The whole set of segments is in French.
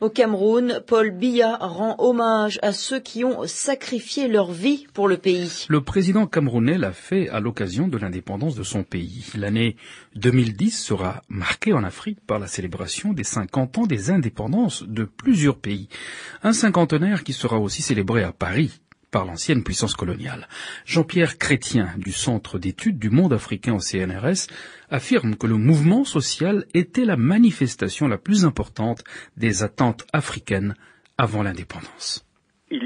Au Cameroun, Paul Biya rend hommage à ceux qui ont sacrifié leur vie pour le pays. Le président camerounais l'a fait à l'occasion de l'indépendance de son pays. L'année 2010 sera marquée en Afrique par la célébration des 50 ans des indépendances de plusieurs pays. Un cinquantenaire qui sera aussi célébré à Paris par l'ancienne puissance coloniale. Jean-Pierre Chrétien, du Centre d'études du monde africain au CNRS, affirme que le mouvement social était la manifestation la plus importante des attentes africaines avant l'indépendance.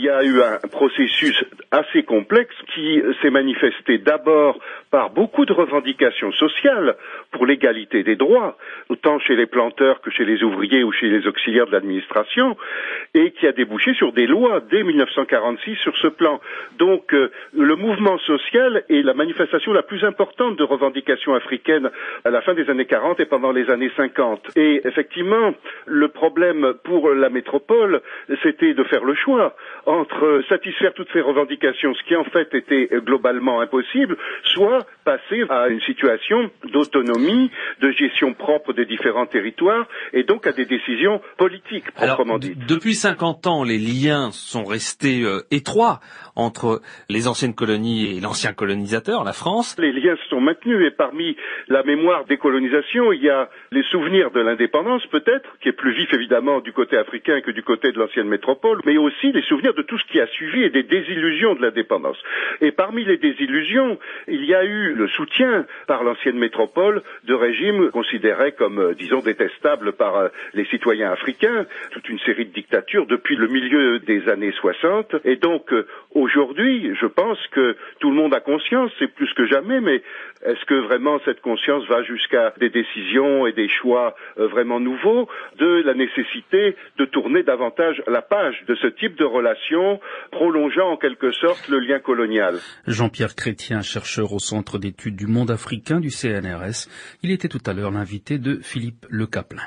Il y a eu un processus assez complexe qui s'est manifesté d'abord par beaucoup de revendications sociales pour l'égalité des droits, autant chez les planteurs que chez les ouvriers ou chez les auxiliaires de l'administration, et qui a débouché sur des lois dès 1946 sur ce plan. Donc euh, le mouvement social est la manifestation la plus importante de revendications africaines à la fin des années 40 et pendant les années 50. Et effectivement, le problème pour la métropole, c'était de faire le choix entre satisfaire toutes ces revendications, ce qui en fait était globalement impossible, soit passer à une situation d'autonomie, de gestion propre des différents territoires et donc à des décisions politiques proprement dites. Depuis 50 ans, les liens sont restés euh, étroits entre les anciennes colonies et l'ancien colonisateur, la France. Les liens se sont maintenus et parmi la mémoire des colonisations, il y a les souvenirs de l'indépendance peut-être, qui est plus vif évidemment du côté africain que du côté de l'ancienne métropole, mais aussi les souvenirs de tout ce qui a suivi et des désillusions de l'indépendance. Et parmi les désillusions, il y a eu le soutien par l'ancienne métropole de régimes considérés comme, euh, disons, détestables par euh, les citoyens africains, toute une série de dictatures depuis le milieu des années 60. Et donc, euh, aujourd'hui, je pense que tout le monde a conscience, c'est plus que jamais, mais est-ce que vraiment cette conscience va jusqu'à des décisions et des choix vraiment nouveaux de la nécessité de tourner davantage la page de ce type de relation, prolongeant en quelque sorte le lien colonial Jean-Pierre Chrétien, chercheur au Centre d'études du monde africain du CNRS, il était tout à l'heure l'invité de Philippe Le Caplin.